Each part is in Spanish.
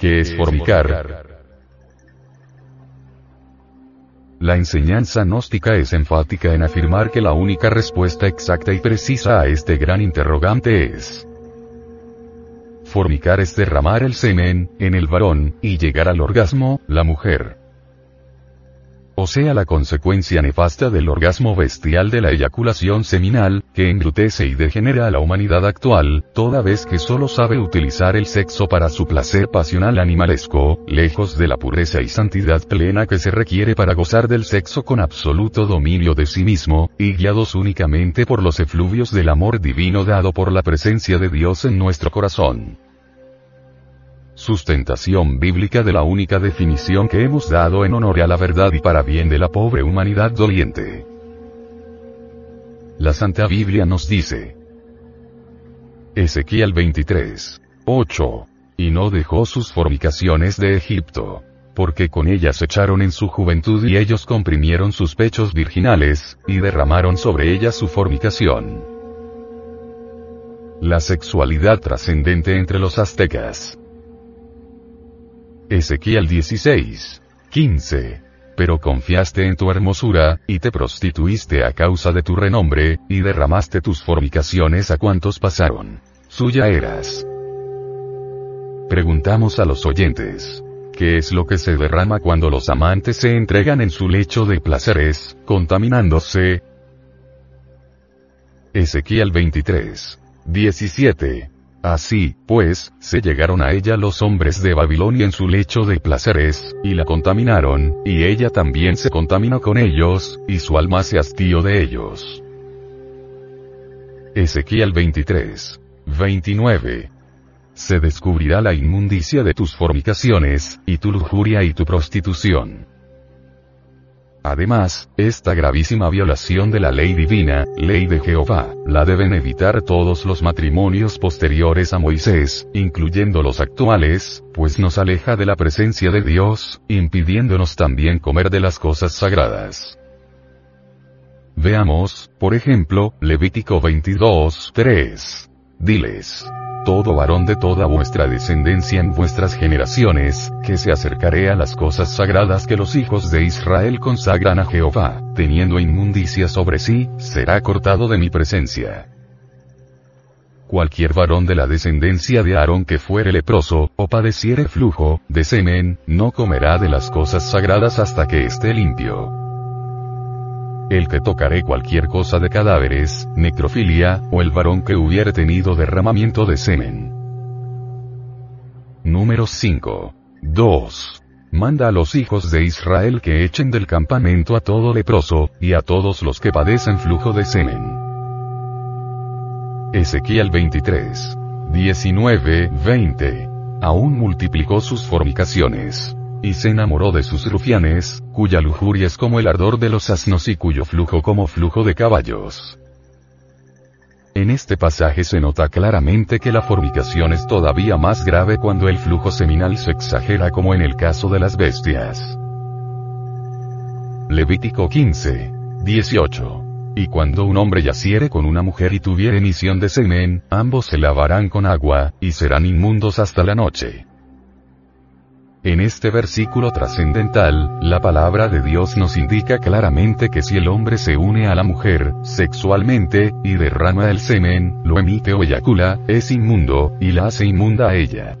¿Qué es formicar? La enseñanza gnóstica es enfática en afirmar que la única respuesta exacta y precisa a este gran interrogante es formicar es derramar el semen, en el varón, y llegar al orgasmo, la mujer o sea la consecuencia nefasta del orgasmo bestial de la eyaculación seminal, que engrutece y degenera a la humanidad actual, toda vez que solo sabe utilizar el sexo para su placer pasional animalesco, lejos de la pureza y santidad plena que se requiere para gozar del sexo con absoluto dominio de sí mismo, y guiados únicamente por los efluvios del amor divino dado por la presencia de Dios en nuestro corazón sustentación bíblica de la única definición que hemos dado en honor a la verdad y para bien de la pobre humanidad doliente. La Santa Biblia nos dice. Ezequiel 23. 8. Y no dejó sus fornicaciones de Egipto. Porque con ellas echaron en su juventud y ellos comprimieron sus pechos virginales, y derramaron sobre ellas su fornicación. La sexualidad trascendente entre los aztecas. Ezequiel 16. 15. Pero confiaste en tu hermosura, y te prostituiste a causa de tu renombre, y derramaste tus fornicaciones a cuantos pasaron. Suya eras. Preguntamos a los oyentes. ¿Qué es lo que se derrama cuando los amantes se entregan en su lecho de placeres, contaminándose? Ezequiel 23. 17. Así, pues, se llegaron a ella los hombres de Babilonia en su lecho de placeres, y la contaminaron, y ella también se contaminó con ellos, y su alma se hastío de ellos. Ezequiel 23. 29. Se descubrirá la inmundicia de tus fornicaciones, y tu lujuria y tu prostitución. Además, esta gravísima violación de la ley divina, ley de Jehová, la deben evitar todos los matrimonios posteriores a Moisés, incluyendo los actuales, pues nos aleja de la presencia de Dios, impidiéndonos también comer de las cosas sagradas. Veamos, por ejemplo, Levítico 22, 3. Diles todo varón de toda vuestra descendencia en vuestras generaciones, que se acercaré a las cosas sagradas que los hijos de Israel consagran a Jehová, teniendo inmundicia sobre sí, será cortado de mi presencia. Cualquier varón de la descendencia de Aarón que fuere leproso, o padeciere flujo, de semen, no comerá de las cosas sagradas hasta que esté limpio el que tocare cualquier cosa de cadáveres, necrofilia, o el varón que hubiere tenido derramamiento de semen. Número 5. 2. Manda a los hijos de Israel que echen del campamento a todo leproso, y a todos los que padecen flujo de semen. Ezequiel 23. 19, 20. Aún multiplicó sus fornicaciones y se enamoró de sus rufianes, cuya lujuria es como el ardor de los asnos y cuyo flujo como flujo de caballos. En este pasaje se nota claramente que la fornicación es todavía más grave cuando el flujo seminal se exagera como en el caso de las bestias. Levítico 15. 18. Y cuando un hombre yaciere con una mujer y tuviere emisión de semen, ambos se lavarán con agua, y serán inmundos hasta la noche. En este versículo trascendental, la palabra de Dios nos indica claramente que si el hombre se une a la mujer, sexualmente, y derrama el semen, lo emite o eyacula, es inmundo, y la hace inmunda a ella.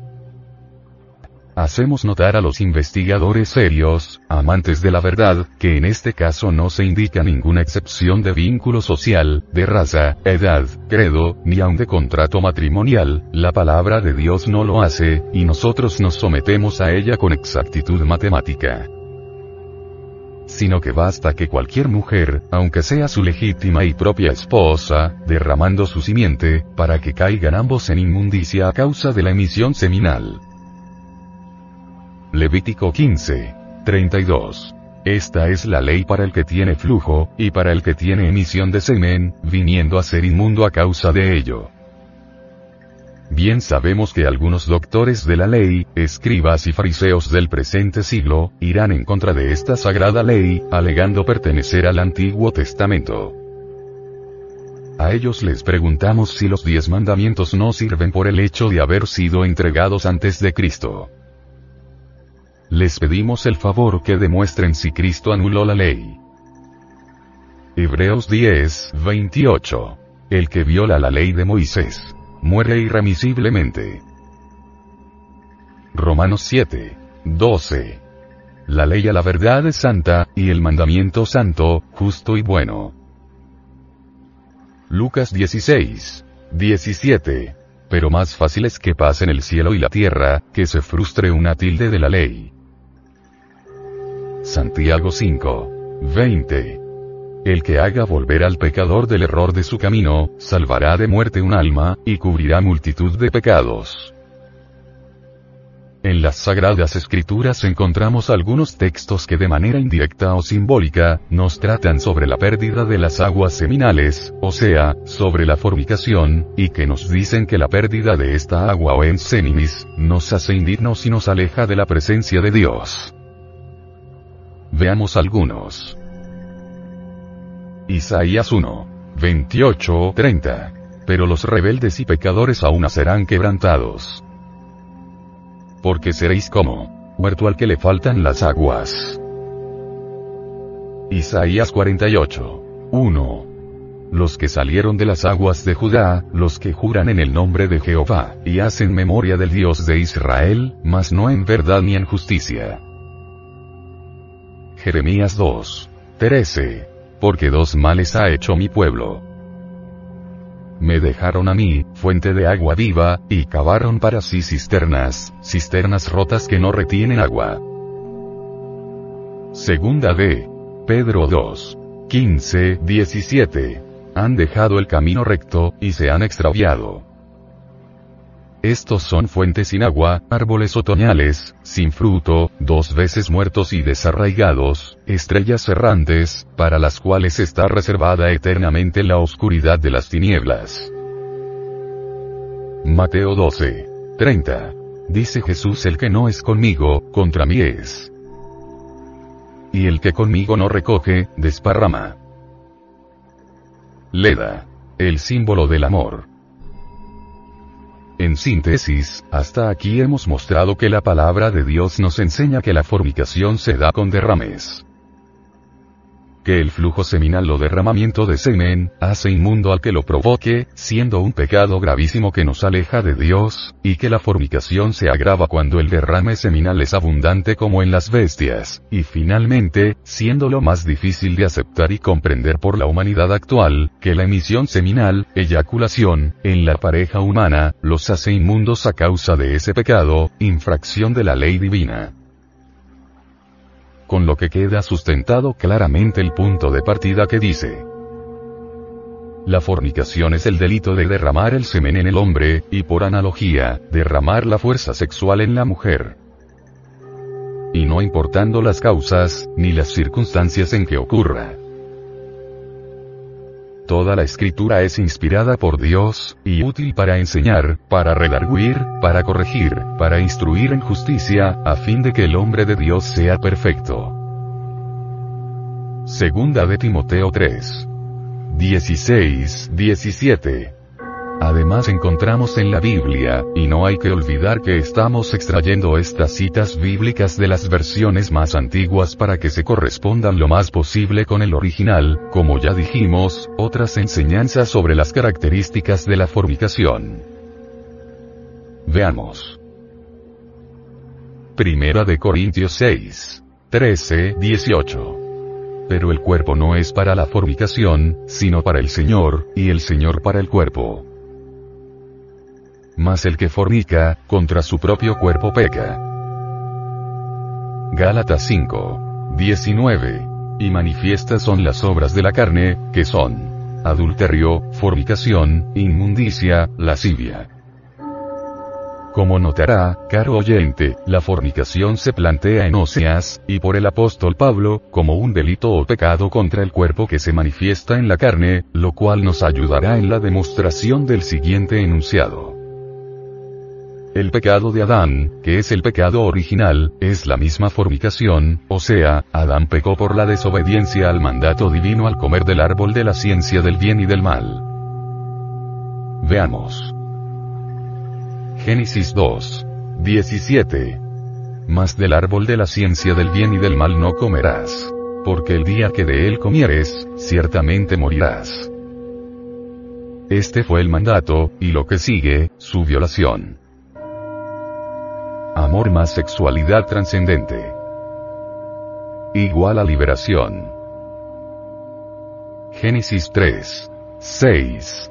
Hacemos notar a los investigadores serios, amantes de la verdad, que en este caso no se indica ninguna excepción de vínculo social, de raza, edad, credo, ni aun de contrato matrimonial, la palabra de Dios no lo hace, y nosotros nos sometemos a ella con exactitud matemática sino que basta que cualquier mujer, aunque sea su legítima y propia esposa, derramando su simiente, para que caigan ambos en inmundicia a causa de la emisión seminal. Levítico 15. 32. Esta es la ley para el que tiene flujo, y para el que tiene emisión de semen, viniendo a ser inmundo a causa de ello. Bien sabemos que algunos doctores de la ley, escribas y fariseos del presente siglo, irán en contra de esta sagrada ley, alegando pertenecer al Antiguo Testamento. A ellos les preguntamos si los diez mandamientos no sirven por el hecho de haber sido entregados antes de Cristo. Les pedimos el favor que demuestren si Cristo anuló la ley. Hebreos 10, 28. El que viola la ley de Moisés, muere irremisiblemente. Romanos 7, 12. La ley a la verdad es santa, y el mandamiento santo, justo y bueno. Lucas 16, 17. Pero más fácil es que pasen el cielo y la tierra, que se frustre una tilde de la ley. Santiago 5, 20. El que haga volver al pecador del error de su camino, salvará de muerte un alma, y cubrirá multitud de pecados. En las Sagradas Escrituras encontramos algunos textos que de manera indirecta o simbólica, nos tratan sobre la pérdida de las aguas seminales, o sea, sobre la fornicación, y que nos dicen que la pérdida de esta agua o en seminis, nos hace indignos y nos aleja de la presencia de Dios. Veamos algunos. Isaías 1. 28, 30. Pero los rebeldes y pecadores aún serán quebrantados porque seréis como muerto al que le faltan las aguas. Isaías 48. 1. Los que salieron de las aguas de Judá, los que juran en el nombre de Jehová, y hacen memoria del Dios de Israel, mas no en verdad ni en justicia. Jeremías 2. 13. Porque dos males ha hecho mi pueblo me dejaron a mí, fuente de agua viva, y cavaron para sí cisternas, cisternas rotas que no retienen agua. Segunda de Pedro 2. 15, 17. Han dejado el camino recto, y se han extraviado. Estos son fuentes sin agua, árboles otoñales, sin fruto, dos veces muertos y desarraigados, estrellas errantes, para las cuales está reservada eternamente la oscuridad de las tinieblas. Mateo 12. 30. Dice Jesús el que no es conmigo, contra mí es. Y el que conmigo no recoge, desparrama. Leda. El símbolo del amor. En síntesis, hasta aquí hemos mostrado que la palabra de Dios nos enseña que la fornicación se da con derrames que el flujo seminal o derramamiento de semen, hace inmundo al que lo provoque, siendo un pecado gravísimo que nos aleja de Dios, y que la fornicación se agrava cuando el derrame seminal es abundante como en las bestias, y finalmente, siendo lo más difícil de aceptar y comprender por la humanidad actual, que la emisión seminal, eyaculación, en la pareja humana, los hace inmundos a causa de ese pecado, infracción de la ley divina con lo que queda sustentado claramente el punto de partida que dice, la fornicación es el delito de derramar el semen en el hombre, y por analogía, derramar la fuerza sexual en la mujer. Y no importando las causas, ni las circunstancias en que ocurra. Toda la escritura es inspirada por Dios, y útil para enseñar, para redarguir, para corregir, para instruir en justicia, a fin de que el hombre de Dios sea perfecto. Segunda de Timoteo 3. 16, 17. Además encontramos en la Biblia, y no hay que olvidar que estamos extrayendo estas citas bíblicas de las versiones más antiguas para que se correspondan lo más posible con el original, como ya dijimos, otras enseñanzas sobre las características de la fornicación. Veamos. Primera de Corintios 6. 13, 18 pero el cuerpo no es para la fornicación, sino para el Señor, y el Señor para el cuerpo. Mas el que fornica, contra su propio cuerpo peca. Gálatas 5. 19. Y manifiestas son las obras de la carne, que son adulterio, fornicación, inmundicia, lascivia. Como notará, caro oyente, la fornicación se plantea en Oseas, y por el apóstol Pablo, como un delito o pecado contra el cuerpo que se manifiesta en la carne, lo cual nos ayudará en la demostración del siguiente enunciado. El pecado de Adán, que es el pecado original, es la misma fornicación, o sea, Adán pecó por la desobediencia al mandato divino al comer del árbol de la ciencia del bien y del mal. Veamos. Génesis 2. 17. mas del árbol de la ciencia del bien y del mal no comerás. Porque el día que de él comieres, ciertamente morirás. Este fue el mandato, y lo que sigue, su violación. Amor más sexualidad trascendente. Igual a liberación. Génesis 3. 6.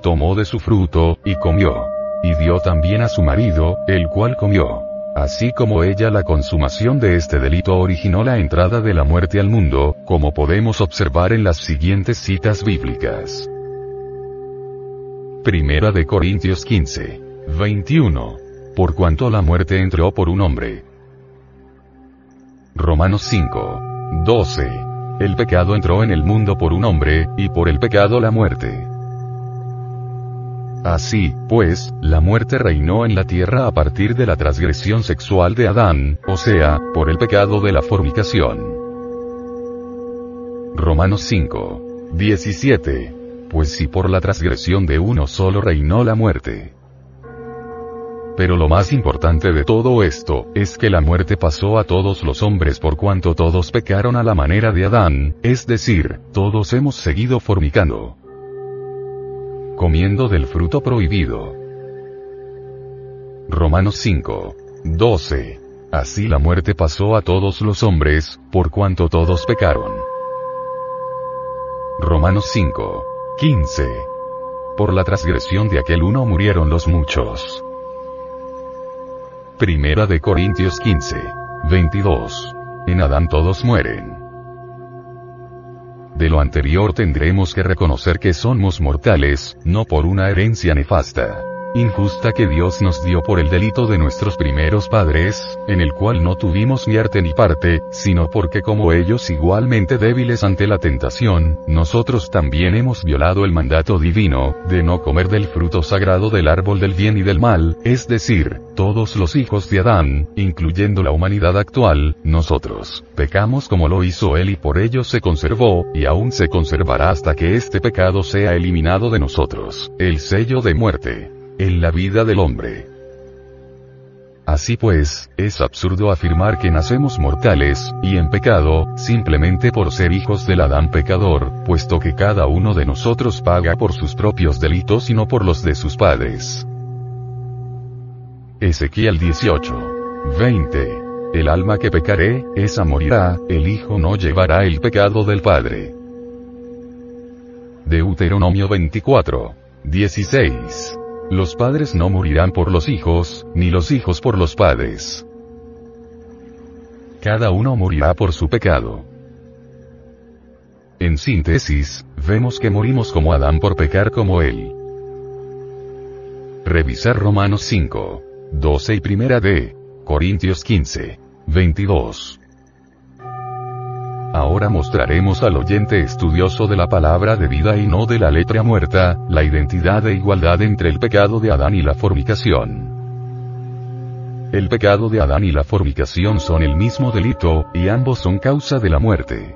Tomó de su fruto, y comió. Y dio también a su marido, el cual comió. Así como ella la consumación de este delito originó la entrada de la muerte al mundo, como podemos observar en las siguientes citas bíblicas. Primera de Corintios 15. 21. Por cuanto la muerte entró por un hombre. Romanos 5. 12. El pecado entró en el mundo por un hombre, y por el pecado la muerte. Así, pues, la muerte reinó en la tierra a partir de la transgresión sexual de Adán, o sea, por el pecado de la fornicación. Romanos 5. 17. Pues si por la transgresión de uno solo reinó la muerte. Pero lo más importante de todo esto, es que la muerte pasó a todos los hombres por cuanto todos pecaron a la manera de Adán, es decir, todos hemos seguido fornicando comiendo del fruto prohibido. Romanos 5. 12. Así la muerte pasó a todos los hombres, por cuanto todos pecaron. Romanos 5. 15. Por la transgresión de aquel uno murieron los muchos. Primera de Corintios 15. 22. En Adán todos mueren. De lo anterior tendremos que reconocer que somos mortales, no por una herencia nefasta injusta que Dios nos dio por el delito de nuestros primeros padres, en el cual no tuvimos ni arte ni parte, sino porque como ellos igualmente débiles ante la tentación, nosotros también hemos violado el mandato divino, de no comer del fruto sagrado del árbol del bien y del mal, es decir, todos los hijos de Adán, incluyendo la humanidad actual, nosotros, pecamos como lo hizo él y por ello se conservó, y aún se conservará hasta que este pecado sea eliminado de nosotros, el sello de muerte en la vida del hombre. Así pues, es absurdo afirmar que nacemos mortales, y en pecado, simplemente por ser hijos del Adán pecador, puesto que cada uno de nosotros paga por sus propios delitos y no por los de sus padres. Ezequiel 18. 20. El alma que pecaré, esa morirá, el hijo no llevará el pecado del padre. Deuteronomio 24. 16. Los padres no morirán por los hijos, ni los hijos por los padres. Cada uno morirá por su pecado. En síntesis, vemos que morimos como Adán por pecar como él. Revisar Romanos 5, 12 y primera de Corintios 15, 22. Ahora mostraremos al oyente estudioso de la palabra de vida y no de la letra muerta, la identidad e igualdad entre el pecado de Adán y la fornicación. El pecado de Adán y la fornicación son el mismo delito, y ambos son causa de la muerte.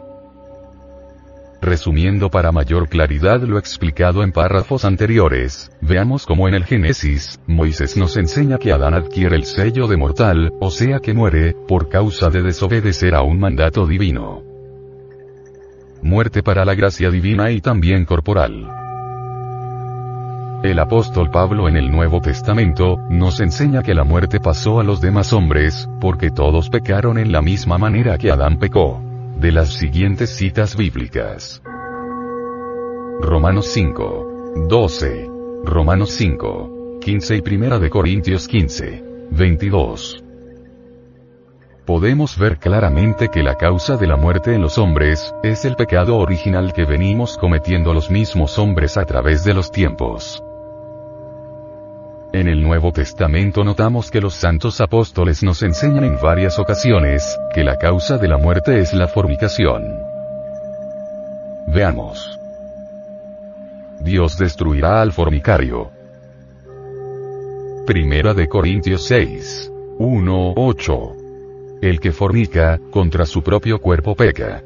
Resumiendo para mayor claridad lo explicado en párrafos anteriores, veamos cómo en el Génesis, Moisés nos enseña que Adán adquiere el sello de mortal, o sea que muere, por causa de desobedecer a un mandato divino muerte para la gracia divina y también corporal. El apóstol Pablo en el Nuevo Testamento, nos enseña que la muerte pasó a los demás hombres, porque todos pecaron en la misma manera que Adán pecó. De las siguientes citas bíblicas. Romanos 5. 12. Romanos 5. 15 y Primera de Corintios 15. 22 podemos ver claramente que la causa de la muerte en los hombres, es el pecado original que venimos cometiendo los mismos hombres a través de los tiempos. En el Nuevo Testamento notamos que los santos apóstoles nos enseñan en varias ocasiones, que la causa de la muerte es la fornicación. Veamos. Dios destruirá al fornicario. Primera de Corintios 6. 1, 8. El que fornica, contra su propio cuerpo peca.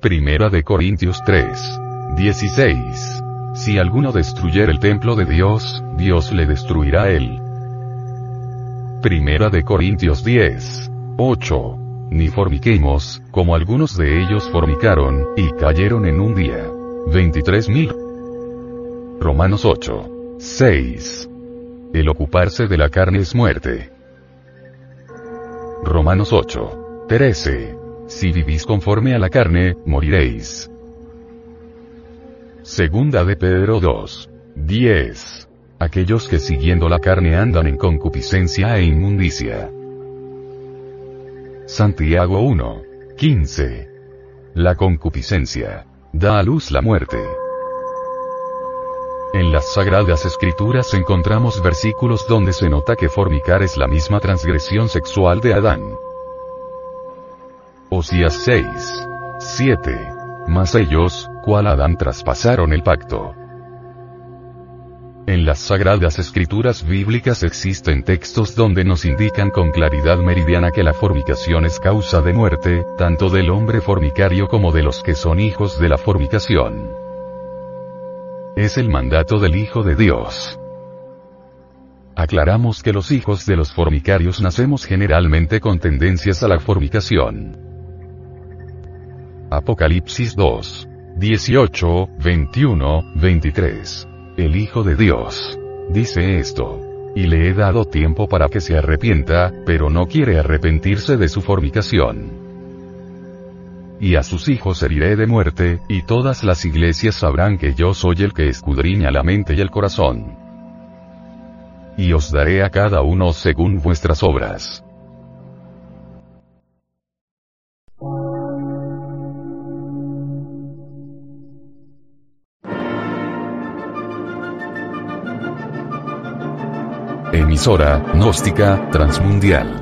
Primera de Corintios 3. 16. Si alguno destruyera el templo de Dios, Dios le destruirá a él. Primera de Corintios 10. 8. Ni formiquemos, como algunos de ellos formicaron, y cayeron en un día. 23.000. Romanos 8. 6. El ocuparse de la carne es muerte. Romanos 8. 13. Si vivís conforme a la carne, moriréis. Segunda de Pedro 2. 10. Aquellos que siguiendo la carne andan en concupiscencia e inmundicia. Santiago 1. 15. La concupiscencia. Da a luz la muerte. En las Sagradas Escrituras encontramos versículos donde se nota que fornicar es la misma transgresión sexual de Adán. Osías 6. 7. Mas ellos, cual Adán traspasaron el pacto. En las sagradas escrituras bíblicas existen textos donde nos indican con claridad meridiana que la fornicación es causa de muerte, tanto del hombre fornicario como de los que son hijos de la fornicación. Es el mandato del Hijo de Dios. Aclaramos que los hijos de los fornicarios nacemos generalmente con tendencias a la fornicación. Apocalipsis 2. 18, 21, 23. El Hijo de Dios. Dice esto. Y le he dado tiempo para que se arrepienta, pero no quiere arrepentirse de su fornicación. Y a sus hijos heriré de muerte, y todas las iglesias sabrán que yo soy el que escudriña la mente y el corazón. Y os daré a cada uno según vuestras obras. Emisora, gnóstica, transmundial.